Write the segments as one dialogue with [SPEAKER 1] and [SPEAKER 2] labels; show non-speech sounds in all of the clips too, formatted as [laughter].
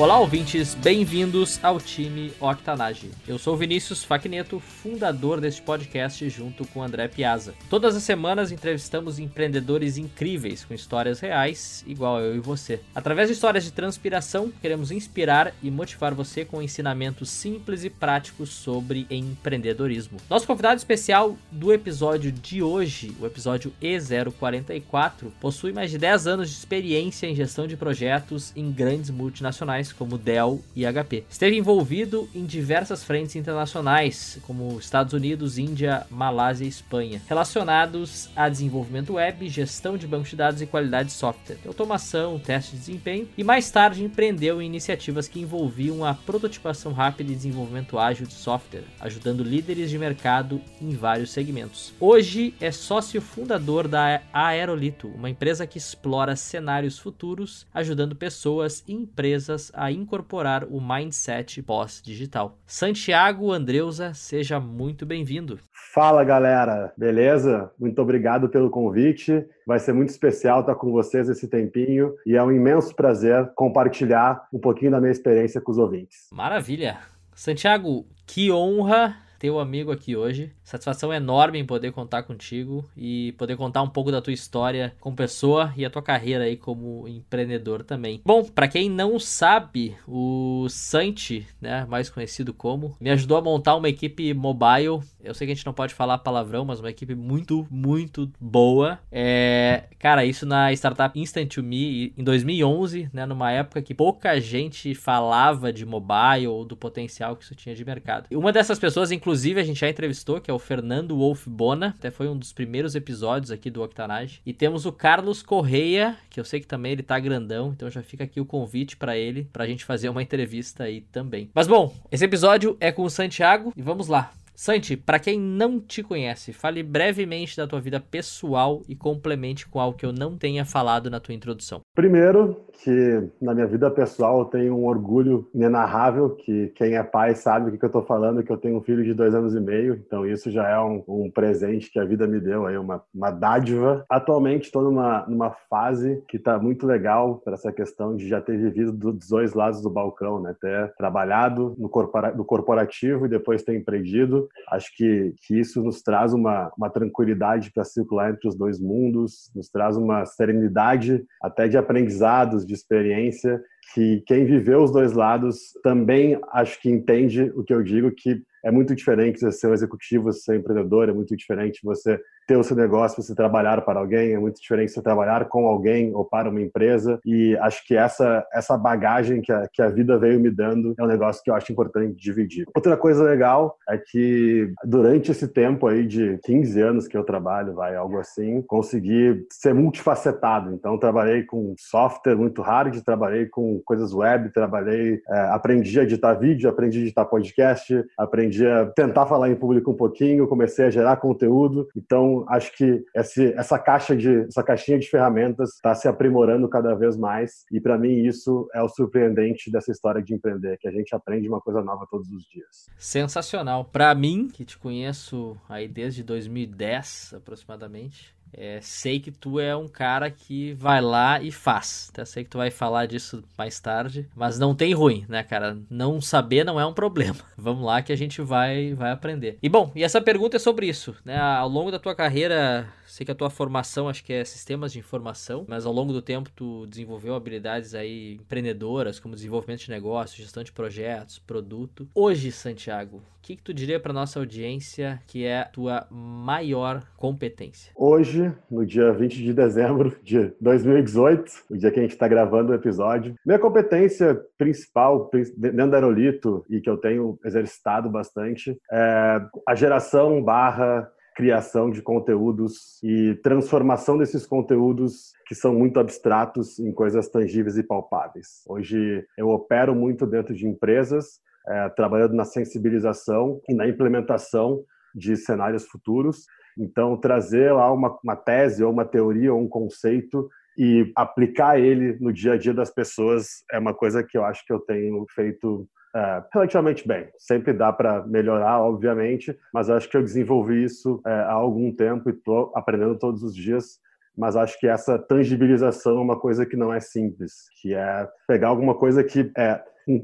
[SPEAKER 1] Olá, ouvintes, bem-vindos ao time Octanage. Eu sou Vinícius Facneto, fundador deste podcast junto com André Piazza. Todas as semanas entrevistamos empreendedores incríveis com histórias reais, igual eu e você. Através de histórias de transpiração, queremos inspirar e motivar você com ensinamentos simples e práticos sobre empreendedorismo. Nosso convidado especial do episódio de hoje, o episódio E044, possui mais de 10 anos de experiência em gestão de projetos em grandes multinacionais como Dell e HP. Esteve envolvido em diversas frentes internacionais, como Estados Unidos, Índia, Malásia e Espanha, relacionados a desenvolvimento web, gestão de bancos de dados e qualidade de software, automação, teste de desempenho e mais tarde empreendeu em iniciativas que envolviam a prototipação rápida e desenvolvimento ágil de software, ajudando líderes de mercado em vários segmentos. Hoje é sócio fundador da Aerolito, uma empresa que explora cenários futuros, ajudando pessoas e empresas incorporar o mindset pós-digital. Santiago Andreusa, seja muito bem-vindo.
[SPEAKER 2] Fala galera, beleza? Muito obrigado pelo convite. Vai ser muito especial estar com vocês esse tempinho e é um imenso prazer compartilhar um pouquinho da minha experiência com os ouvintes.
[SPEAKER 1] Maravilha! Santiago, que honra ter o amigo aqui hoje. Satisfação enorme em poder contar contigo e poder contar um pouco da tua história como pessoa e a tua carreira aí como empreendedor também. Bom, para quem não sabe, o Santi, né, mais conhecido como, me ajudou a montar uma equipe mobile. Eu sei que a gente não pode falar palavrão, mas uma equipe muito, muito boa. É, cara, isso na startup Instant to Me em 2011, né, numa época que pouca gente falava de mobile ou do potencial que isso tinha de mercado. E uma dessas pessoas, inclusive, a gente já entrevistou, que é o Fernando Wolf Bona, até foi um dos primeiros episódios aqui do Octanage. E temos o Carlos Correia, que eu sei que também ele tá grandão, então já fica aqui o convite para ele, pra gente fazer uma entrevista aí também. Mas bom, esse episódio é com o Santiago e vamos lá. Santi, para quem não te conhece, fale brevemente da tua vida pessoal e complemente com algo que eu não tenha falado na tua introdução.
[SPEAKER 2] Primeiro, que na minha vida pessoal eu tenho um orgulho inenarrável, que quem é pai sabe o que eu estou falando, que eu tenho um filho de dois anos e meio, então isso já é um, um presente que a vida me deu, aí uma, uma dádiva. Atualmente estou numa, numa fase que está muito legal para essa questão de já ter vivido dos dois lados do balcão, né? ter trabalhado no, corpora, no corporativo e depois ter empreendido Acho que, que isso nos traz uma, uma tranquilidade para circular entre os dois mundos, nos traz uma serenidade até de aprendizados, de experiência, que quem viveu os dois lados também acho que entende o que eu digo, que é muito diferente você ser um executivo, ser um empreendedor, é muito diferente você ter o seu negócio, você trabalhar para alguém, é muito diferente você trabalhar com alguém ou para uma empresa. E acho que essa, essa bagagem que a, que a vida veio me dando é um negócio que eu acho importante dividir. Outra coisa legal é que durante esse tempo aí de 15 anos que eu trabalho, vai algo assim, consegui ser multifacetado. Então, trabalhei com software muito hard, trabalhei com coisas web, trabalhei, é, aprendi a editar vídeo, aprendi a editar podcast, aprendi a tentar falar em público um pouquinho, comecei a gerar conteúdo. Então, acho que esse, essa caixa de essa caixinha de ferramentas está se aprimorando cada vez mais e para mim isso é o surpreendente dessa história de empreender, que a gente aprende uma coisa nova todos os dias.
[SPEAKER 1] Sensacional. Para mim, que te conheço aí desde 2010 aproximadamente, é, sei que tu é um cara que vai lá e faz. Até sei que tu vai falar disso mais tarde, mas não tem ruim, né, cara? Não saber não é um problema. [laughs] Vamos lá que a gente vai vai aprender. E bom, e essa pergunta é sobre isso, né? Ao longo da tua carreira Sei que a tua formação acho que é sistemas de informação, mas ao longo do tempo tu desenvolveu habilidades aí empreendedoras, como desenvolvimento de negócio, gestão de projetos, produto. Hoje, Santiago, o que, que tu diria para nossa audiência que é a tua maior competência?
[SPEAKER 2] Hoje, no dia 20 de dezembro de 2018, o dia que a gente está gravando o episódio, minha competência principal dentro da Aerolito e que eu tenho exercitado bastante é a geração barra criação de conteúdos e transformação desses conteúdos que são muito abstratos em coisas tangíveis e palpáveis. Hoje eu opero muito dentro de empresas, é, trabalhando na sensibilização e na implementação de cenários futuros. Então, trazer lá uma, uma tese ou uma teoria ou um conceito e aplicar ele no dia a dia das pessoas é uma coisa que eu acho que eu tenho feito é, relativamente bem. Sempre dá para melhorar, obviamente, mas acho que eu desenvolvi isso é, há algum tempo e estou aprendendo todos os dias. Mas acho que essa tangibilização é uma coisa que não é simples, que é pegar alguma coisa que é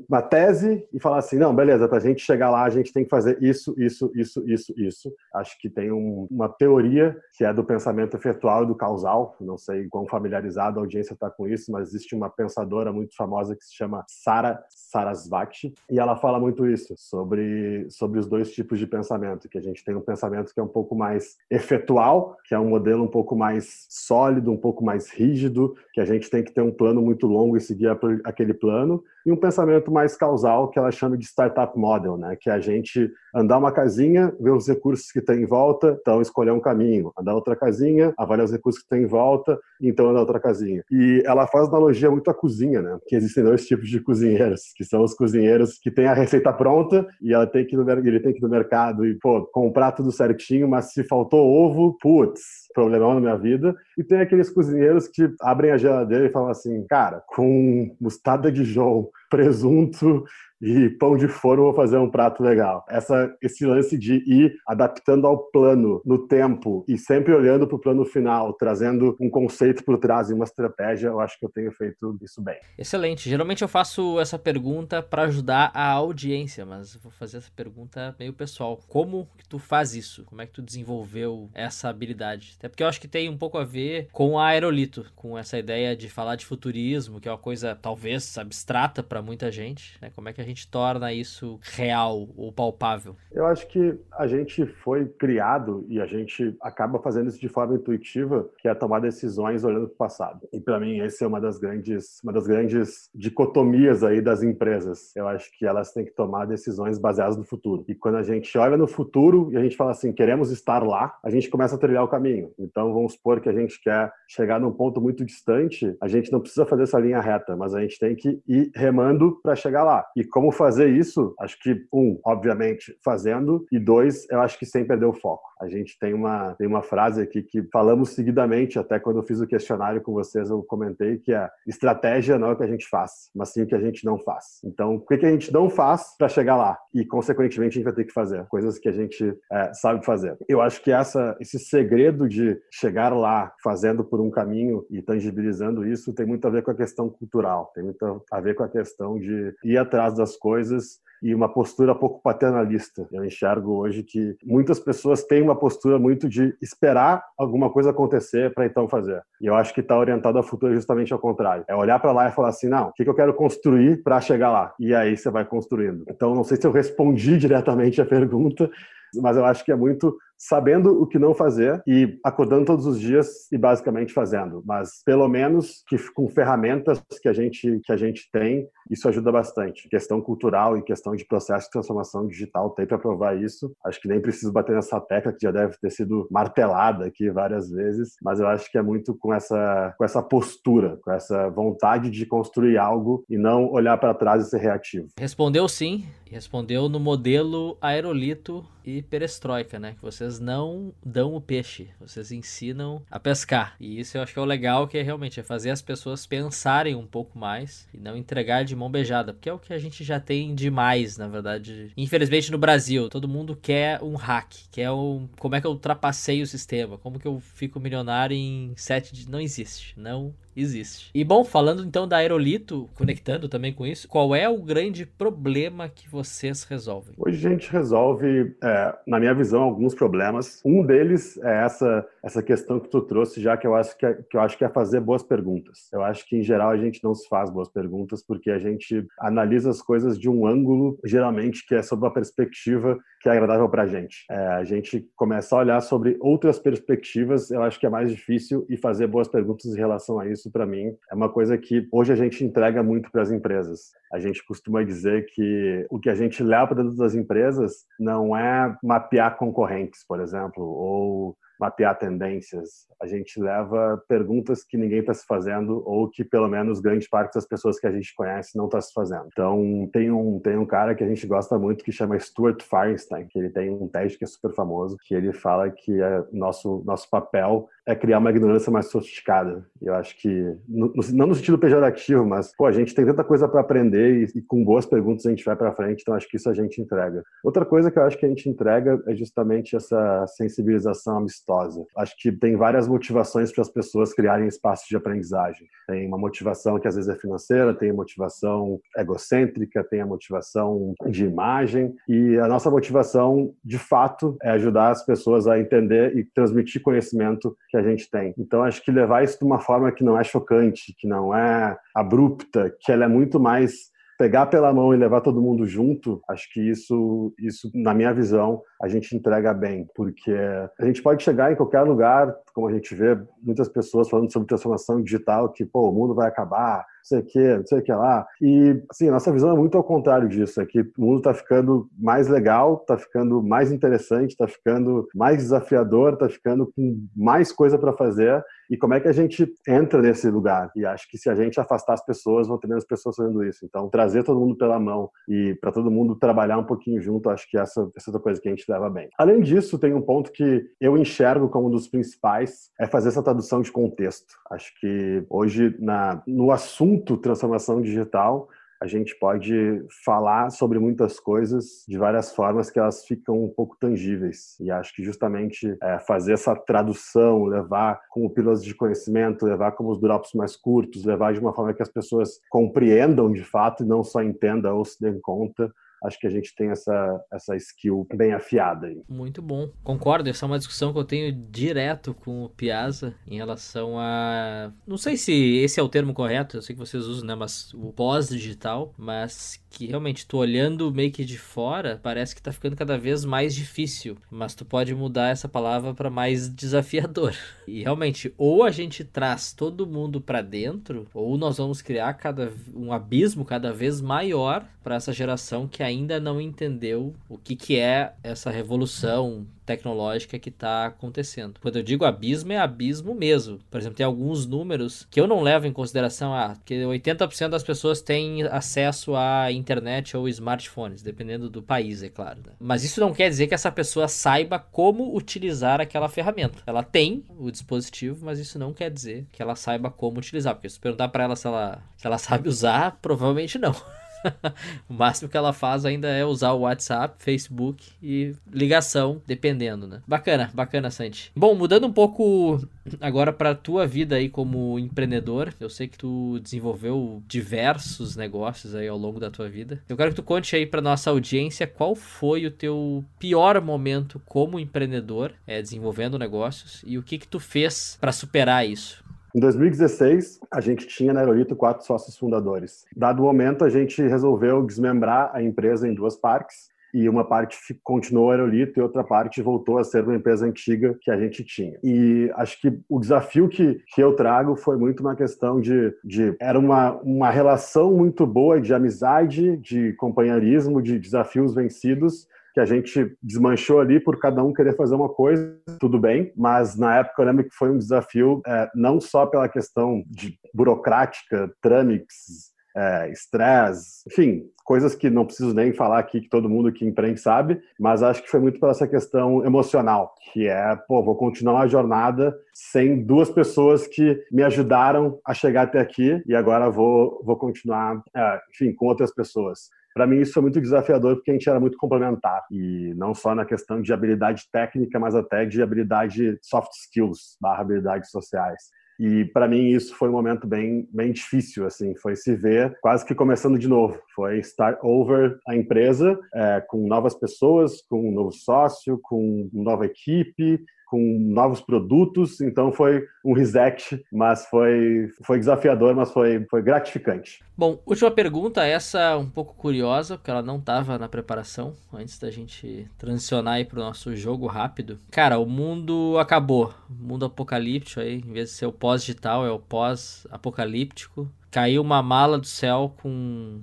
[SPEAKER 2] uma tese e falar assim, não, beleza, para a gente chegar lá, a gente tem que fazer isso, isso, isso, isso, isso. Acho que tem um, uma teoria que é do pensamento efetual e do causal. Não sei quão familiarizado a audiência está com isso, mas existe uma pensadora muito famosa que se chama Sara Sarasvati e ela fala muito isso sobre sobre os dois tipos de pensamento, que a gente tem um pensamento que é um pouco mais efetual, que é um modelo um pouco mais sólido, um pouco mais rígido, que a gente tem que ter um plano muito longo e seguir aquele plano, e um pensamento mais causal que ela chama de startup model, né? Que é a gente andar uma casinha, ver os recursos que tem em volta, então escolher um caminho. Andar outra casinha, avaliar os recursos que tem em volta, então andar outra casinha. E ela faz analogia muito à cozinha, né? Que existem dois tipos de cozinheiros, que são os cozinheiros que têm a receita pronta e ela tem que ele tem que ir no mercado e pô, comprar tudo certinho, mas se faltou ovo, putz, problemão na minha vida. E tem aqueles cozinheiros que abrem a geladeira e falam assim, cara, com mostarda de João, presunto e pão de forno vou fazer um prato legal. Essa, esse lance de ir adaptando ao plano no tempo e sempre olhando para o plano final, trazendo um conceito por trás e uma estratégia, eu acho que eu tenho feito isso bem.
[SPEAKER 1] Excelente. Geralmente eu faço essa pergunta para ajudar a audiência, mas vou fazer essa pergunta meio pessoal. Como que tu faz isso? Como é que tu desenvolveu essa habilidade? Até porque eu acho que tem um pouco a ver com a aerolito, com essa ideia de falar de futurismo, que é uma coisa talvez abstrata para muita gente, né? Como é que a gente torna isso real ou palpável?
[SPEAKER 2] Eu acho que a gente foi criado e a gente acaba fazendo isso de forma intuitiva, que é tomar decisões olhando para o passado. E para mim essa é uma das grandes, uma das grandes dicotomias aí das empresas. Eu acho que elas têm que tomar decisões baseadas no futuro. E quando a gente olha no futuro e a gente fala assim, queremos estar lá, a gente começa a trilhar o caminho. Então vamos supor que a gente quer chegar num ponto muito distante, a gente não precisa fazer essa linha reta, mas a gente tem que ir remando para chegar lá. E como fazer isso? Acho que, um, obviamente, fazendo, e dois, eu acho que sem perder o foco. A gente tem uma, tem uma frase aqui que falamos seguidamente, até quando eu fiz o questionário com vocês, eu comentei que a estratégia não é o que a gente faz, mas sim o que a gente não faz. Então, o que a gente não faz para chegar lá? E, consequentemente, a gente vai ter que fazer coisas que a gente é, sabe fazer. Eu acho que essa, esse segredo de chegar lá fazendo por um caminho e tangibilizando isso tem muito a ver com a questão cultural, tem muito a ver com a questão de ir atrás das coisas e uma postura pouco paternalista. Eu enxergo hoje que muitas pessoas têm uma postura muito de esperar alguma coisa acontecer para então fazer. E eu acho que está orientado ao futuro justamente ao contrário. É olhar para lá e falar assim, não, o que, que eu quero construir para chegar lá? E aí você vai construindo. Então, não sei se eu respondi [laughs] diretamente a pergunta, mas eu acho que é muito sabendo o que não fazer e acordando todos os dias e basicamente fazendo. Mas pelo menos que com ferramentas que a gente que a gente tem, isso ajuda bastante. Questão cultural e questão de processo de transformação digital tem para provar isso. Acho que nem preciso bater nessa tecla que já deve ter sido martelada aqui várias vezes, mas eu acho que é muito com essa com essa postura, com essa vontade de construir algo e não olhar para trás e ser reativo.
[SPEAKER 1] Respondeu sim, respondeu no modelo aerolito e perestroika, né? Que vocês não dão o peixe, vocês ensinam a pescar. E isso eu acho que é o legal, que é realmente é fazer as pessoas pensarem um pouco mais e não entregar de mão beijada, porque é o que a gente já tem demais, na verdade. Infelizmente no Brasil, todo mundo quer um hack, quer um como é que eu ultrapassei o sistema, como que eu fico milionário em sete dias. Não existe, não existe. E bom, falando então da Aerolito, conectando também com isso, qual é o grande problema que vocês resolvem?
[SPEAKER 2] Hoje a gente resolve, é, na minha visão, alguns problemas. Um deles é essa, essa questão que tu trouxe, já que eu, acho que, é, que eu acho que é fazer boas perguntas. Eu acho que, em geral, a gente não se faz boas perguntas porque a gente analisa as coisas de um ângulo, geralmente, que é sob uma perspectiva que é agradável para a gente. É, a gente começar a olhar sobre outras perspectivas, eu acho que é mais difícil e fazer boas perguntas em relação a isso, para mim, é uma coisa que hoje a gente entrega muito para as empresas. A gente costuma dizer que o que a gente leva para dentro das empresas não é mapear concorrentes, por exemplo, ou mapear tendências. A gente leva perguntas que ninguém está se fazendo ou que pelo menos grande parte das pessoas que a gente conhece não está se fazendo. Então tem um tem um cara que a gente gosta muito que chama Stuart Feinstein, que ele tem um teste que é super famoso, que ele fala que é nosso nosso papel é criar uma ignorância mais sofisticada. Eu acho que no, não no sentido pejorativo, mas pô, a gente tem tanta coisa para aprender e, e, com boas perguntas a gente vai para frente. Então acho que isso a gente entrega. Outra coisa que eu acho que a gente entrega é justamente essa sensibilização amistosa. Acho que tem várias motivações para as pessoas criarem espaços de aprendizagem. Tem uma motivação que às vezes é financeira, tem motivação egocêntrica, tem a motivação de imagem e a nossa motivação, de fato, é ajudar as pessoas a entender e transmitir conhecimento que a gente tem. Então, acho que levar isso de uma forma que não é chocante, que não é abrupta, que ela é muito mais pegar pela mão e levar todo mundo junto, acho que isso, isso na minha visão, a gente entrega bem, porque a gente pode chegar em qualquer lugar, como a gente vê muitas pessoas falando sobre transformação digital, que pô, o mundo vai acabar, sei o que, não sei o que lá. E, assim, nossa visão é muito ao contrário disso, é que o mundo está ficando mais legal, está ficando mais interessante, está ficando mais desafiador, está ficando com mais coisa para fazer. E como é que a gente entra nesse lugar? E acho que se a gente afastar as pessoas, vão ter menos pessoas fazendo isso. Então, trazer todo mundo pela mão e para todo mundo trabalhar um pouquinho junto, acho que essa, essa é outra coisa que a gente leva bem. Além disso, tem um ponto que eu enxergo como um dos principais, é fazer essa tradução de contexto. Acho que hoje, na, no assunto assunto transformação digital, a gente pode falar sobre muitas coisas de várias formas que elas ficam um pouco tangíveis. E acho que justamente é, fazer essa tradução, levar como pílulas de conhecimento, levar como os drops mais curtos, levar de uma forma que as pessoas compreendam de fato e não só entendam ou se dêem conta, acho que a gente tem essa, essa skill bem afiada aí.
[SPEAKER 1] Muito bom. Concordo, essa é uma discussão que eu tenho direto com o Piazza em relação a. Não sei se esse é o termo correto, eu sei que vocês usam, né? Mas o pós-digital, mas que realmente tu olhando meio que de fora, parece que tá ficando cada vez mais difícil. Mas tu pode mudar essa palavra para mais [laughs] desafiador. E realmente, ou a gente traz todo mundo para dentro, ou nós vamos criar cada um abismo cada vez maior para essa geração que ainda não entendeu o que, que é essa revolução tecnológica que está acontecendo. Quando eu digo abismo, é abismo mesmo. Por exemplo, tem alguns números que eu não levo em consideração, ah, que 80% das pessoas têm acesso à internet ou smartphones, dependendo do país, é claro. Né? Mas isso não quer dizer que essa pessoa saiba como utilizar aquela ferramenta. Ela tem o dispositivo, mas isso não quer dizer que ela saiba como utilizar. Porque se perguntar para ela se ela, se ela sabe usar, provavelmente não. [laughs] [laughs] o máximo que ela faz ainda é usar o WhatsApp, Facebook e ligação, dependendo, né? Bacana, bacana, Santi. Bom, mudando um pouco agora para tua vida aí como empreendedor, eu sei que tu desenvolveu diversos negócios aí ao longo da tua vida. Eu quero que tu conte aí para nossa audiência qual foi o teu pior momento como empreendedor, é, desenvolvendo negócios e o que que tu fez para superar isso.
[SPEAKER 2] Em 2016, a gente tinha na Aerolito quatro sócios fundadores. Dado o momento, a gente resolveu desmembrar a empresa em duas partes e uma parte continuou Aerolito e outra parte voltou a ser uma empresa antiga que a gente tinha. E acho que o desafio que, que eu trago foi muito uma questão de, de era uma, uma relação muito boa de amizade, de companheirismo, de desafios vencidos, que a gente desmanchou ali por cada um querer fazer uma coisa, tudo bem, mas na época eu lembro que foi um desafio é, não só pela questão de burocrática, trâmites, é, estresse, enfim, coisas que não preciso nem falar aqui, que todo mundo que empreende sabe, mas acho que foi muito pela essa questão emocional, que é, pô, vou continuar a jornada sem duas pessoas que me ajudaram a chegar até aqui e agora vou, vou continuar, é, enfim, com outras pessoas para mim isso foi muito desafiador porque a gente era muito complementar e não só na questão de habilidade técnica, mas até de habilidade soft skills, barra habilidades sociais. E para mim isso foi um momento bem, bem difícil, assim, foi se ver quase que começando de novo. Foi start over a empresa é, com novas pessoas, com um novo sócio, com nova equipe, com novos produtos, então foi um reset, mas foi, foi desafiador, mas foi, foi gratificante.
[SPEAKER 1] Bom, última pergunta, essa um pouco curiosa, porque ela não estava na preparação, antes da gente transicionar para o nosso jogo rápido. Cara, o mundo acabou, mundo apocalíptico aí, em vez de ser o pós-digital, é o pós-apocalíptico. Caiu uma mala do céu com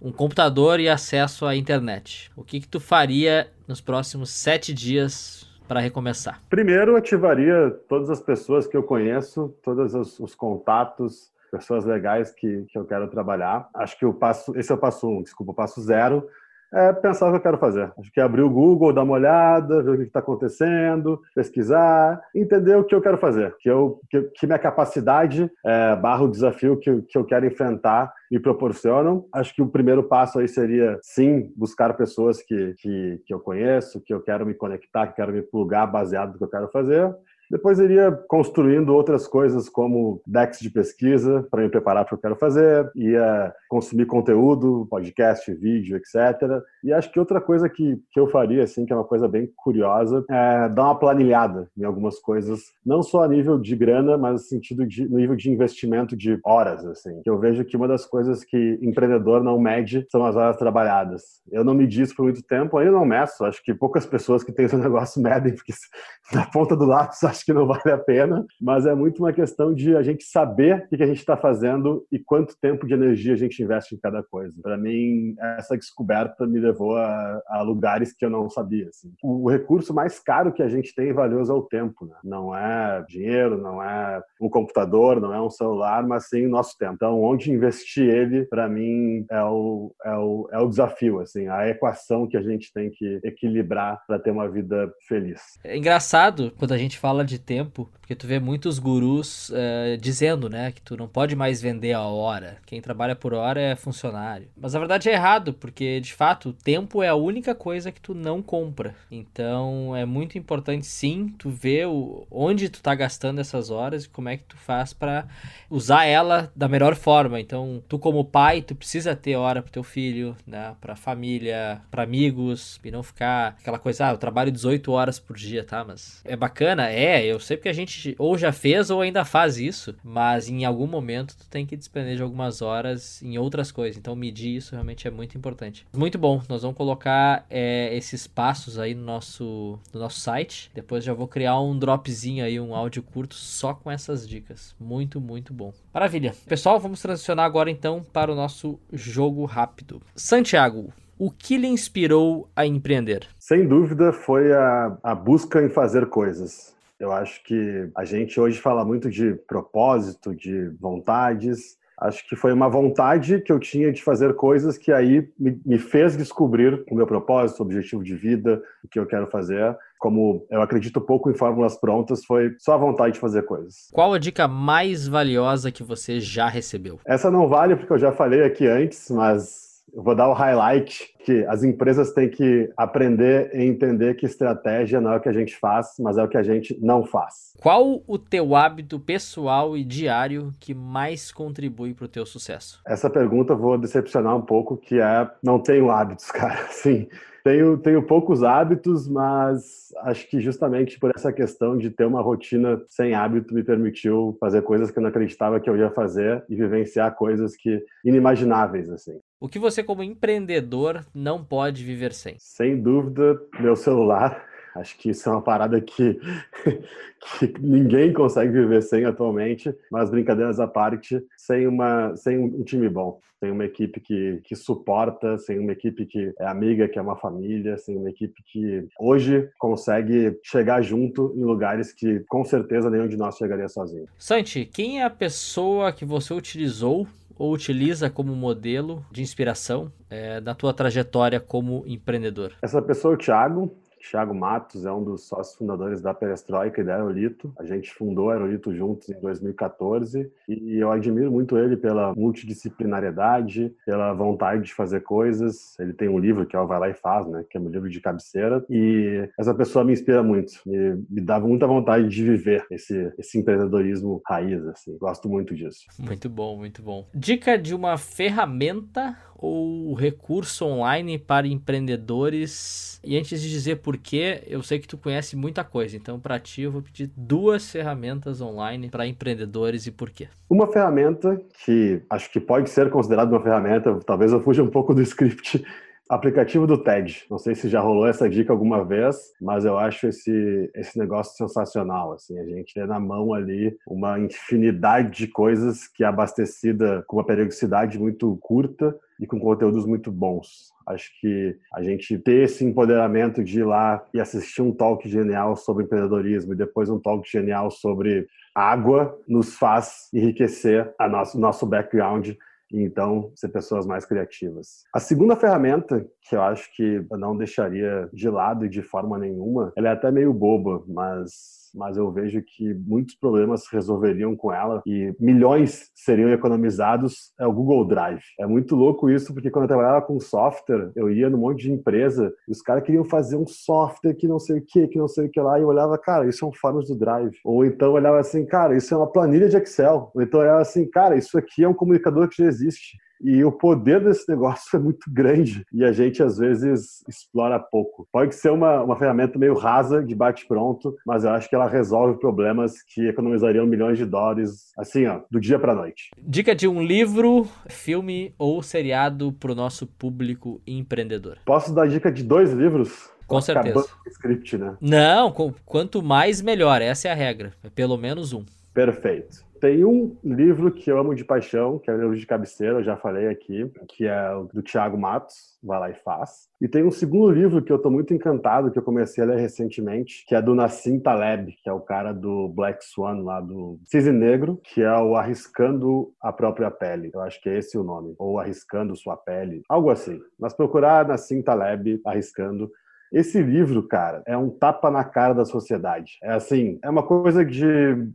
[SPEAKER 1] um computador e acesso à internet, o que, que tu faria nos próximos sete dias para recomeçar?
[SPEAKER 2] Primeiro, ativaria todas as pessoas que eu conheço, todos os, os contatos, pessoas legais que, que eu quero trabalhar. Acho que o passo, esse é o passo um, desculpa, o passo zero é pensar o que eu quero fazer. Acho que é abrir o Google, dar uma olhada, ver o que está acontecendo, pesquisar, entender o que eu quero fazer, que, eu, que, que minha capacidade é, barra o desafio que, que eu quero enfrentar me proporcionam. Acho que o primeiro passo aí seria, sim, buscar pessoas que, que, que eu conheço, que eu quero me conectar, que quero me plugar baseado no que eu quero fazer. Depois iria construindo outras coisas como decks de pesquisa para me preparar para o que eu quero fazer, ia consumir conteúdo, podcast, vídeo, etc. E acho que outra coisa que, que eu faria, assim, que é uma coisa bem curiosa, é dar uma planilhada em algumas coisas, não só a nível de grana, mas no sentido de no nível de investimento de horas, assim. Que eu vejo que uma das coisas que empreendedor não mede são as horas trabalhadas. Eu não medi isso por muito tempo, ainda não meço. Acho que poucas pessoas que têm esse [laughs] negócio medem, porque [laughs] na ponta do lápis acho que não [laughs] vale a pena. Mas é muito uma questão de a gente saber o que a gente está fazendo e quanto tempo de energia a gente investe em cada coisa. Para mim, essa descoberta me levou a, a, lugares que eu não sabia. Assim. O, o, recurso mais caro que a gente tem valioso é o tempo. Né? Não é dinheiro, não é um computador, não é um celular, mas sim o nosso tempo. Então, onde investir ele, para mim, é o, é, o, é o desafio, assim, a equação que a gente tem que equilibrar para ter uma vida feliz.
[SPEAKER 1] É engraçado quando a gente fala de tempo, porque tu vê muitos gurus uh, dizendo, né, que tu não pode mais vender a hora. Quem trabalha por hora é funcionário. Mas a verdade é errado, porque de fato o tempo é a única coisa que tu não compra. Então é muito importante sim tu ver o, onde tu tá gastando essas horas e como é que tu faz para usar ela da melhor forma. Então tu como pai, tu precisa ter hora pro teu filho, né, pra família, para amigos, e não ficar aquela coisa, ah, eu trabalho 18 horas por dia, tá? Mas é bacana, é, eu sei porque a gente gente ou já fez ou ainda faz isso, mas em algum momento tu tem que despender de algumas horas em outras coisas. Então medir isso realmente é muito importante. Muito bom, nós vamos colocar é, esses passos aí no nosso, no nosso site. Depois já vou criar um dropzinho aí, um áudio curto só com essas dicas. Muito, muito bom. Maravilha. Pessoal, vamos transicionar agora então para o nosso jogo rápido. Santiago, o que lhe inspirou a empreender?
[SPEAKER 2] Sem dúvida foi a, a busca em fazer coisas. Eu acho que a gente hoje fala muito de propósito, de vontades. Acho que foi uma vontade que eu tinha de fazer coisas que aí me, fez descobrir o meu propósito, o objetivo de vida, o que eu quero fazer. Como eu acredito pouco em fórmulas prontas, foi só a vontade de fazer coisas.
[SPEAKER 1] Qual a dica mais valiosa que você já recebeu?
[SPEAKER 2] Essa não vale porque eu já falei aqui antes, mas eu vou dar o highlight que as empresas têm que aprender e entender que estratégia não é o que a gente faz, mas é o que a gente não faz.
[SPEAKER 1] Qual o teu hábito pessoal e diário que mais contribui para o teu sucesso?
[SPEAKER 2] Essa pergunta eu vou decepcionar um pouco, que é não tenho hábitos, [laughs] cara. Sim, tenho, tenho poucos hábitos, mas acho que justamente por essa questão de ter uma rotina sem hábito me permitiu fazer coisas que eu não acreditava que eu ia fazer e vivenciar coisas que inimagináveis assim.
[SPEAKER 1] O que você como empreendedor não pode viver sem?
[SPEAKER 2] Sem dúvida, meu celular Acho que isso é uma parada que, [laughs] que ninguém consegue viver sem atualmente, mas brincadeiras à parte, sem, uma, sem um time bom, sem uma equipe que, que suporta, sem uma equipe que é amiga, que é uma família, sem uma equipe que hoje consegue chegar junto em lugares que com certeza nenhum de nós chegaria sozinho.
[SPEAKER 1] Santi, quem é a pessoa que você utilizou ou utiliza como modelo de inspiração é, na tua trajetória como empreendedor?
[SPEAKER 2] Essa pessoa é o Thiago. Thiago Matos é um dos sócios fundadores da Perestroika e da Aerolito. A gente fundou a Aerolito juntos em 2014 e eu admiro muito ele pela multidisciplinariedade, pela vontade de fazer coisas. Ele tem um livro que é o Vai Lá e Faz, né? Que é meu livro de cabeceira. E essa pessoa me inspira muito, me, me dá muita vontade de viver esse, esse empreendedorismo raiz, assim. Gosto muito disso.
[SPEAKER 1] Muito bom, muito bom. Dica de uma ferramenta ou recurso online para empreendedores? E antes de dizer por quê, eu sei que tu conhece muita coisa, então para ti eu vou pedir duas ferramentas online para empreendedores e por quê.
[SPEAKER 2] Uma ferramenta que acho que pode ser considerada uma ferramenta, talvez eu fuja um pouco do script Aplicativo do TED. Não sei se já rolou essa dica alguma vez, mas eu acho esse, esse negócio sensacional. Assim, a gente tem na mão ali uma infinidade de coisas que é abastecida com uma periodicidade muito curta e com conteúdos muito bons. Acho que a gente ter esse empoderamento de ir lá e assistir um talk genial sobre empreendedorismo e depois um talk genial sobre água nos faz enriquecer a nosso, nosso background e então ser pessoas mais criativas. A segunda ferramenta que eu acho que eu não deixaria de lado de forma nenhuma, ela é até meio boba, mas mas eu vejo que muitos problemas resolveriam com ela e milhões seriam economizados é o Google Drive. É muito louco isso, porque quando eu trabalhava com software, eu ia num monte de empresa e os caras queriam fazer um software que não sei o que, que não sei o que lá, e eu olhava, cara, isso é um forms do Drive. Ou então olhava assim, cara, isso é uma planilha de Excel. Ou então olhava assim, cara, isso aqui é um comunicador que já existe. E o poder desse negócio [laughs] é muito grande e a gente às vezes explora pouco. Pode ser uma, uma ferramenta meio rasa, de bate-pronto, mas eu acho que ela resolve problemas que economizariam milhões de dólares, assim, ó, do dia para noite.
[SPEAKER 1] Dica de um livro, filme ou seriado para o nosso público empreendedor.
[SPEAKER 2] Posso dar dica de dois livros?
[SPEAKER 1] Com certeza.
[SPEAKER 2] O script, né?
[SPEAKER 1] Não, quanto mais melhor, essa é a regra. É pelo menos um.
[SPEAKER 2] Perfeito. Tem um livro que eu amo de paixão, que é o livro de cabeceira, eu já falei aqui, que é do Tiago Matos, Vai Lá e Faz. E tem um segundo livro que eu estou muito encantado, que eu comecei a ler recentemente, que é do Nassim Taleb, que é o cara do Black Swan, lá do Cisne Negro, que é o Arriscando a Própria Pele. Eu acho que é esse o nome. Ou Arriscando Sua Pele, algo assim. Mas procurar Nassim Taleb, Arriscando, esse livro, cara, é um tapa na cara da sociedade. É assim, é uma coisa de,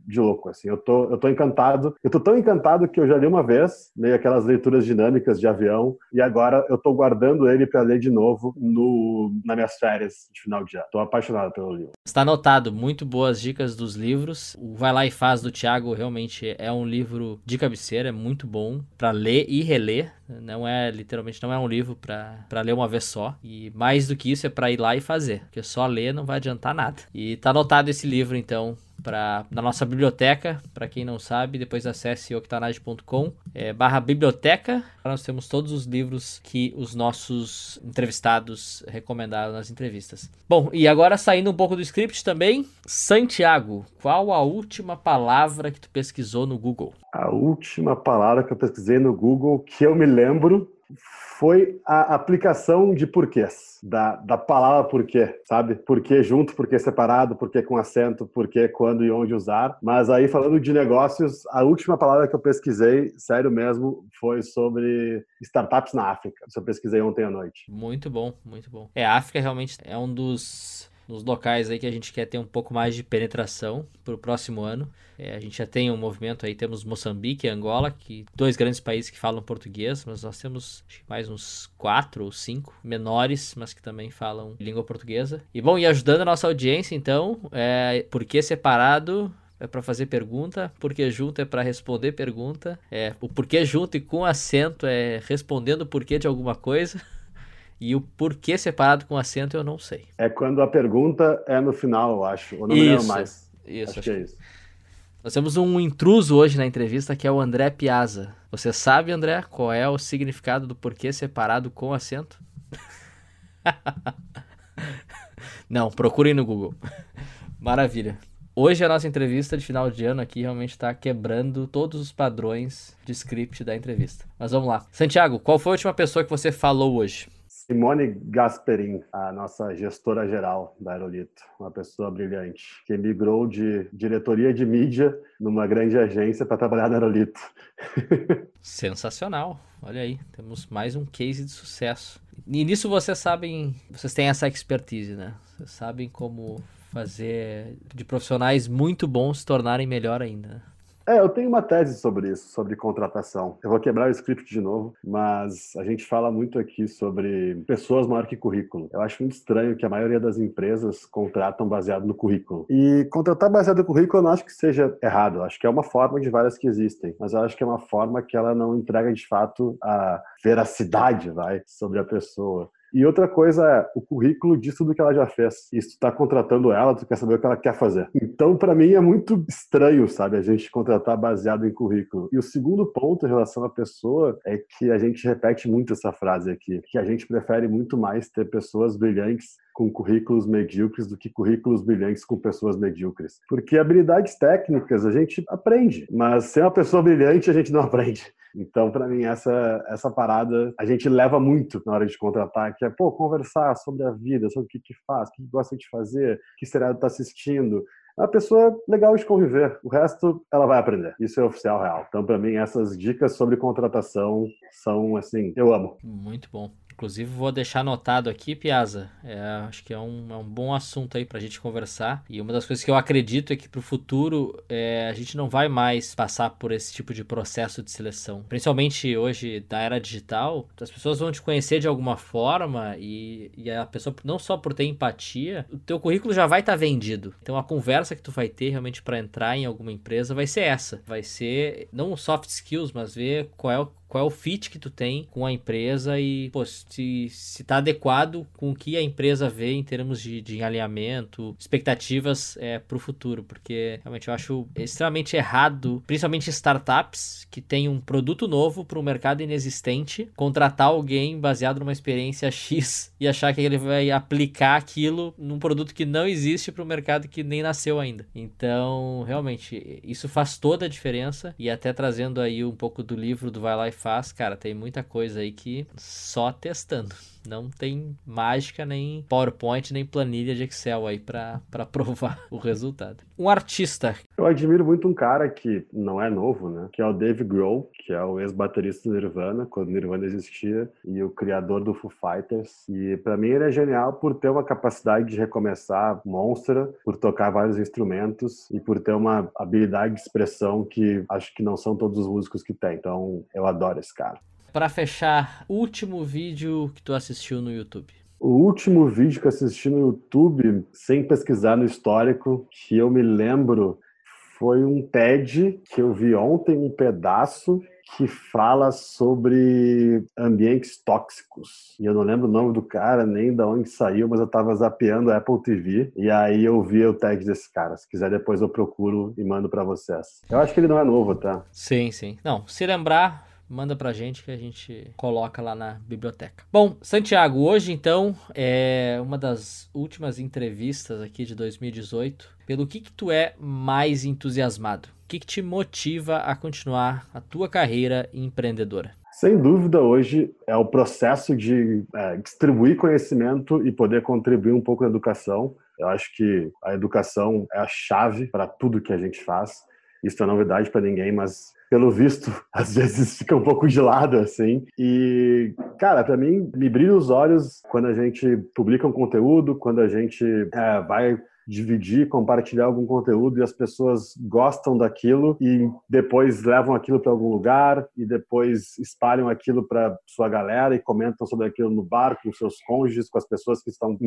[SPEAKER 2] de louco, assim. Eu tô, eu tô encantado. Eu tô tão encantado que eu já li uma vez, meio aquelas leituras dinâmicas de avião, e agora eu tô guardando ele para ler de novo no, nas minhas férias de final de ano. Tô apaixonado pelo livro.
[SPEAKER 1] Está anotado, muito boas dicas dos livros. O Vai Lá e Faz do Thiago realmente é um livro de cabeceira, é muito bom para ler e reler. Não é, literalmente, não é um livro para ler uma vez só. E mais do que isso, é para ir lá e fazer. Porque só ler não vai adiantar nada. E tá anotado esse livro, então, pra, na nossa biblioteca. Para quem não sabe, depois acesse octanage.com é, barra biblioteca. Nós temos todos os livros que os nossos entrevistados recomendaram nas entrevistas. Bom, e agora saindo um pouco do script também, Santiago, qual a última palavra que tu pesquisou no Google?
[SPEAKER 2] A última palavra que eu pesquisei no Google que eu me lembro foi a aplicação de porquês, da, da palavra porquê, sabe? Porquê junto, porquê separado, porquê com acento, porquê quando e onde usar. Mas aí, falando de negócios, a última palavra que eu pesquisei, sério mesmo, foi sobre startups na África. Isso eu pesquisei ontem à noite.
[SPEAKER 1] Muito bom, muito bom. É, a África realmente é um dos nos locais aí que a gente quer ter um pouco mais de penetração para o próximo ano. É, a gente já tem um movimento aí, temos Moçambique e Angola, que dois grandes países que falam português, mas nós temos mais uns quatro ou cinco menores, mas que também falam língua portuguesa. E bom, e ajudando a nossa audiência, então, é, por que separado? é para fazer pergunta, porque junto é para responder pergunta, é o porquê junto e com acento é respondendo o porquê de alguma coisa. [laughs] E o porquê separado com acento eu não sei.
[SPEAKER 2] É quando a pergunta é no final, eu acho. Ou não isso, me lembro mais.
[SPEAKER 1] Isso, acho, acho que é isso. Nós temos um intruso hoje na entrevista que é o André Piazza. Você sabe, André, qual é o significado do porquê separado com acento? [laughs] não, procurem no Google. [laughs] Maravilha. Hoje a nossa entrevista de final de ano aqui realmente está quebrando todos os padrões de script da entrevista. Mas vamos lá. Santiago, qual foi a última pessoa que você falou hoje?
[SPEAKER 2] Simone Gasperin, a nossa gestora geral da Aerolito, uma pessoa brilhante, que migrou de diretoria de mídia numa grande agência para trabalhar na Aerolito. [laughs]
[SPEAKER 1] Sensacional. Olha aí, temos mais um case de sucesso. E nisso vocês sabem, vocês têm essa expertise, né? Vocês sabem como fazer de profissionais muito bons se tornarem melhor ainda.
[SPEAKER 2] É, eu tenho uma tese sobre isso, sobre contratação. Eu vou quebrar o script de novo, mas a gente fala muito aqui sobre pessoas maior que currículo. Eu acho muito estranho que a maioria das empresas contratam baseado no currículo. E contratar baseado no currículo eu não acho que seja errado. Eu acho que é uma forma de várias que existem, mas eu acho que é uma forma que ela não entrega de fato a veracidade, vai, sobre a pessoa. E outra coisa é o currículo diz tudo que ela já fez. E se tu tá contratando ela, tu quer saber o que ela quer fazer. Então, para mim, é muito estranho, sabe, a gente contratar baseado em currículo. E o segundo ponto em relação à pessoa é que a gente repete muito essa frase aqui, que a gente prefere muito mais ter pessoas brilhantes com currículos medíocres do que currículos brilhantes com pessoas medíocres. Porque habilidades técnicas a gente aprende, mas ser uma pessoa brilhante a gente não [laughs] aprende. Então, para mim, essa, essa parada a gente leva muito na hora de contratar, que é, pô, conversar sobre a vida, sobre o que que faz, o que gosta de fazer, o que será tá assistindo, é uma pessoa legal de conviver. O resto ela vai aprender. Isso é oficial real. Então, para mim, essas dicas sobre contratação são assim, eu amo.
[SPEAKER 1] Muito bom. Inclusive, vou deixar anotado aqui, Piazza. É, acho que é um, é um bom assunto aí pra gente conversar. E uma das coisas que eu acredito é que pro futuro é, a gente não vai mais passar por esse tipo de processo de seleção. Principalmente hoje, da era digital, as pessoas vão te conhecer de alguma forma e, e a pessoa, não só por ter empatia, o teu currículo já vai estar tá vendido. Então, a conversa que tu vai ter realmente para entrar em alguma empresa vai ser essa. Vai ser não soft skills, mas ver qual é o qual é o fit que tu tem com a empresa e pô, se, se tá adequado com o que a empresa vê em termos de, de alinhamento, expectativas é, para o futuro, porque realmente eu acho extremamente errado, principalmente startups que têm um produto novo para um mercado inexistente, contratar alguém baseado numa experiência [laughs] X e achar que ele vai aplicar aquilo num produto que não existe para o mercado que nem nasceu ainda. Então, realmente, isso faz toda a diferença e até trazendo aí um pouco do livro do Vai Lá e faz, cara, tem muita coisa aí que só testando. Não tem mágica, nem PowerPoint, nem planilha de Excel aí para [laughs] provar o resultado. Um artista.
[SPEAKER 2] Eu admiro muito um cara que não é novo, né? Que é o Dave Grohl, que é o ex-baterista do Nirvana, quando Nirvana existia, e o criador do Foo Fighters. E para mim ele é genial por ter uma capacidade de recomeçar monstra, por tocar vários instrumentos e por ter uma habilidade de expressão que acho que não são todos os músicos que têm. Então eu adoro esse cara.
[SPEAKER 1] Para fechar, último vídeo que tu assistiu no YouTube.
[SPEAKER 2] O último vídeo que eu assisti no YouTube, sem pesquisar no histórico, que eu me lembro, foi um TED que eu vi ontem um pedaço que fala sobre ambientes tóxicos. E eu não lembro o nome do cara, nem de onde saiu, mas eu estava zapeando a Apple TV e aí eu vi o tag desse cara. Se quiser depois eu procuro e mando para vocês. Eu acho que ele não é novo, tá?
[SPEAKER 1] Sim, sim. Não, se lembrar, manda pra gente que a gente coloca lá na biblioteca. Bom, Santiago, hoje então é uma das últimas entrevistas aqui de 2018. Pelo que que tu é mais entusiasmado? O que, que te motiva a continuar a tua carreira empreendedora?
[SPEAKER 2] Sem dúvida, hoje é o processo de é, distribuir conhecimento e poder contribuir um pouco na educação. Eu acho que a educação é a chave para tudo que a gente faz. Isso não é novidade para ninguém, mas pelo visto, [laughs] às vezes fica um pouco de lado, assim. E, cara, para mim, me brilha os olhos quando a gente publica um conteúdo, quando a gente é, vai dividir, compartilhar algum conteúdo e as pessoas gostam daquilo e depois levam aquilo para algum lugar e depois espalham aquilo para sua galera e comentam sobre aquilo no bar com seus cônjuges, com as pessoas que estão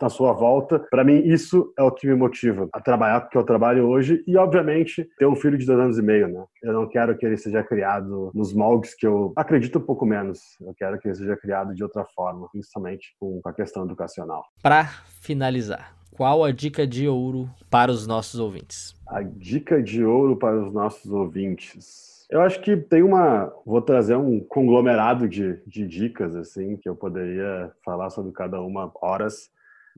[SPEAKER 2] na sua volta. Para mim, isso é o que me motiva a trabalhar porque eu trabalho hoje e, obviamente, ter um filho de dois anos e meio, né? Eu não quero que ele seja criado nos moldes que eu acredito um pouco menos. Eu quero que ele seja criado de outra forma, principalmente com a questão educacional.
[SPEAKER 1] Para finalizar, qual a dica de ouro para os nossos ouvintes?
[SPEAKER 2] A dica de ouro para os nossos ouvintes. Eu acho que tem uma. Vou trazer um conglomerado de, de dicas, assim, que eu poderia falar sobre cada uma horas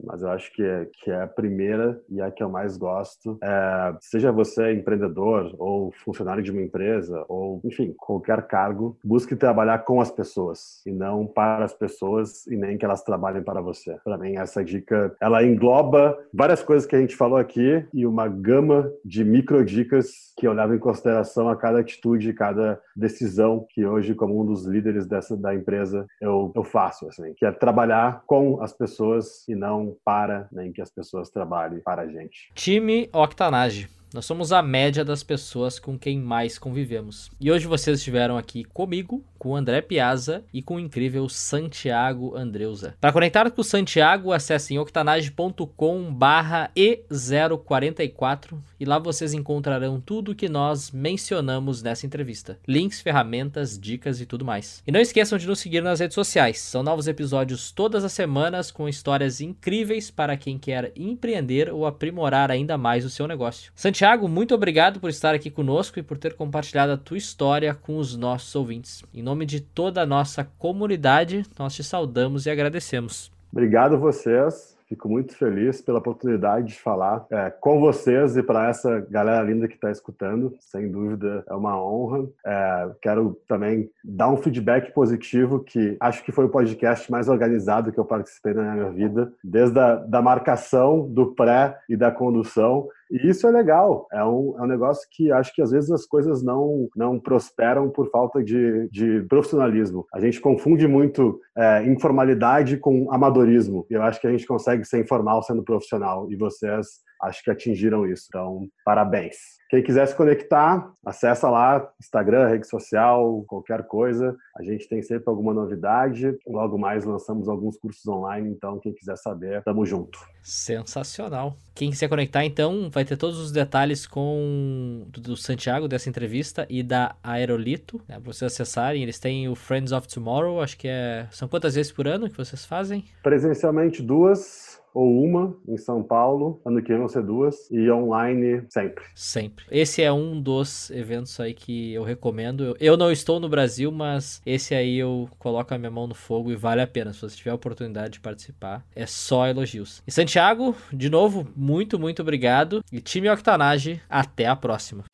[SPEAKER 2] mas eu acho que é, que é a primeira e a que eu mais gosto. É, seja você empreendedor ou funcionário de uma empresa ou, enfim, qualquer cargo, busque trabalhar com as pessoas e não para as pessoas e nem que elas trabalhem para você. Para mim, essa dica, ela engloba várias coisas que a gente falou aqui e uma gama de micro dicas que eu levo em consideração a cada atitude, cada decisão que hoje, como um dos líderes dessa da empresa, eu, eu faço, assim, que é trabalhar com as pessoas e não para nem que as pessoas trabalhem para a gente.
[SPEAKER 1] Time Octanage. Nós somos a média das pessoas com quem mais convivemos. E hoje vocês estiveram aqui comigo, com o André Piazza e com o incrível Santiago Andreuza. Para conectar com o Santiago, acesse em octanage.com/e044 e lá vocês encontrarão tudo que nós mencionamos nessa entrevista: links, ferramentas, dicas e tudo mais. E não esqueçam de nos seguir nas redes sociais. São novos episódios todas as semanas com histórias incríveis para quem quer empreender ou aprimorar ainda mais o seu negócio. Santiago, muito obrigado por estar aqui conosco e por ter compartilhado a tua história com os nossos ouvintes. Em nome de toda a nossa comunidade, nós te saudamos e agradecemos.
[SPEAKER 2] Obrigado vocês. Fico muito feliz pela oportunidade de falar é, com vocês e para essa galera linda que está escutando. Sem dúvida, é uma honra. É, quero também dar um feedback positivo, que acho que foi o podcast mais organizado que eu participei na minha vida, desde a da marcação, do pré e da condução. E isso é legal, é um, é um negócio que acho que às vezes as coisas não, não prosperam por falta de, de profissionalismo. A gente confunde muito é, informalidade com amadorismo, e eu acho que a gente consegue ser informal sendo profissional, e vocês acho que atingiram isso. Então, parabéns. Quem quiser se conectar, acessa lá, Instagram, rede social, qualquer coisa. A gente tem sempre alguma novidade. Logo mais lançamos alguns cursos online, então quem quiser saber, tamo junto.
[SPEAKER 1] Sensacional. Quem quiser conectar, então, vai ter todos os detalhes com do Santiago dessa entrevista e da Aerolito, né, para vocês acessarem. Eles têm o Friends of Tomorrow, acho que é. São quantas vezes por ano que vocês fazem?
[SPEAKER 2] Presencialmente duas ou uma em São Paulo, ano que vem vão ser duas, e online sempre.
[SPEAKER 1] Sempre. Esse é um dos eventos aí que eu recomendo. Eu não estou no Brasil, mas esse aí eu coloco a minha mão no fogo e vale a pena. Se você tiver a oportunidade de participar, é só elogios. E Santiago, de novo, muito, muito obrigado. E time Octanage, até a próxima.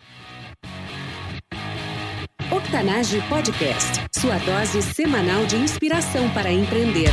[SPEAKER 3] Octanage Podcast, sua dose semanal de inspiração para empreender.